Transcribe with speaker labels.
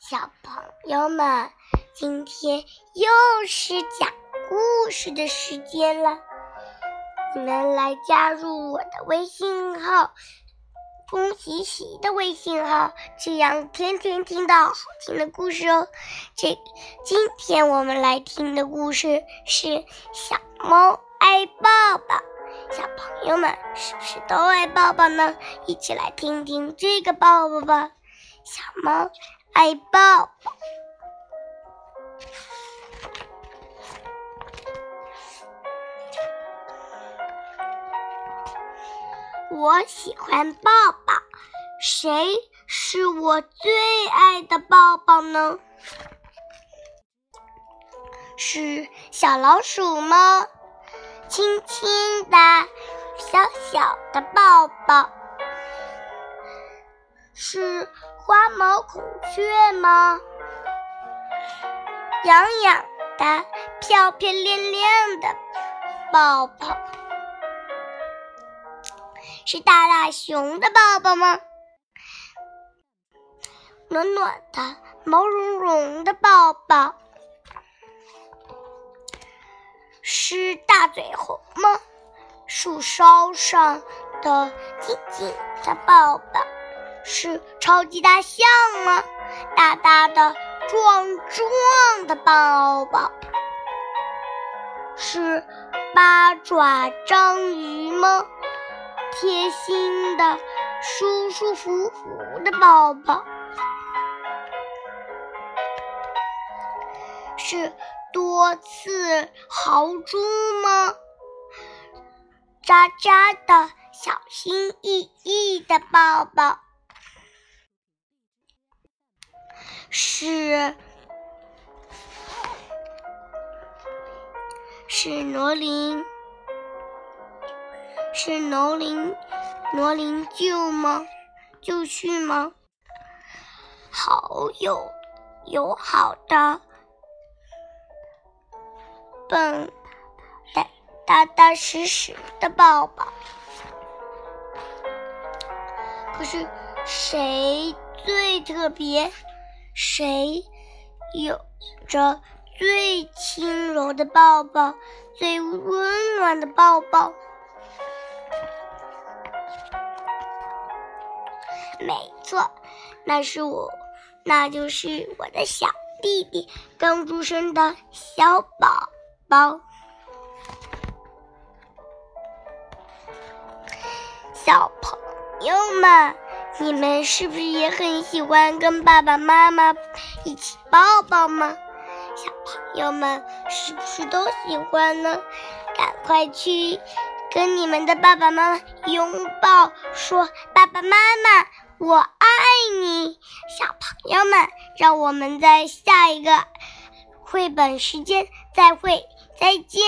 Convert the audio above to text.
Speaker 1: 小朋友们，今天又是讲故事的时间了。你们来加入我的微信号“恭喜喜”的微信号，这样天天听到好听的故事哦。这今天我们来听的故事是《小猫爱抱抱》。小朋友们是不是都爱抱抱呢？一起来听听这个抱抱吧。小猫爱抱，我喜欢抱抱。谁是我最爱的抱抱呢？是小老鼠吗？轻轻的，小小的抱抱，是花毛孔雀吗？痒痒的，漂漂亮亮的抱抱，是大大熊的抱抱吗？暖暖的，毛茸茸的抱抱。是大嘴猴吗？树梢上的紧紧的抱抱，是超级大象吗？大大的壮壮的抱抱，是八爪章鱼吗？贴心的舒舒服服的抱抱，是。多刺豪猪吗？渣渣的小心翼翼的抱抱，是是罗琳，是罗琳罗琳舅吗？舅婿吗？好友友好的。笨，大大大实实的抱抱。可是谁最特别？谁有着最轻柔的抱抱，最温暖的抱抱？没错，那是我，那就是我的小弟弟，刚出生的小宝。宝，小朋友们，你们是不是也很喜欢跟爸爸妈妈一起抱抱吗？小朋友们是不是都喜欢呢？赶快去跟你们的爸爸妈妈拥抱，说爸爸妈妈，我爱你。小朋友们，让我们在下一个绘本时间再会。再见。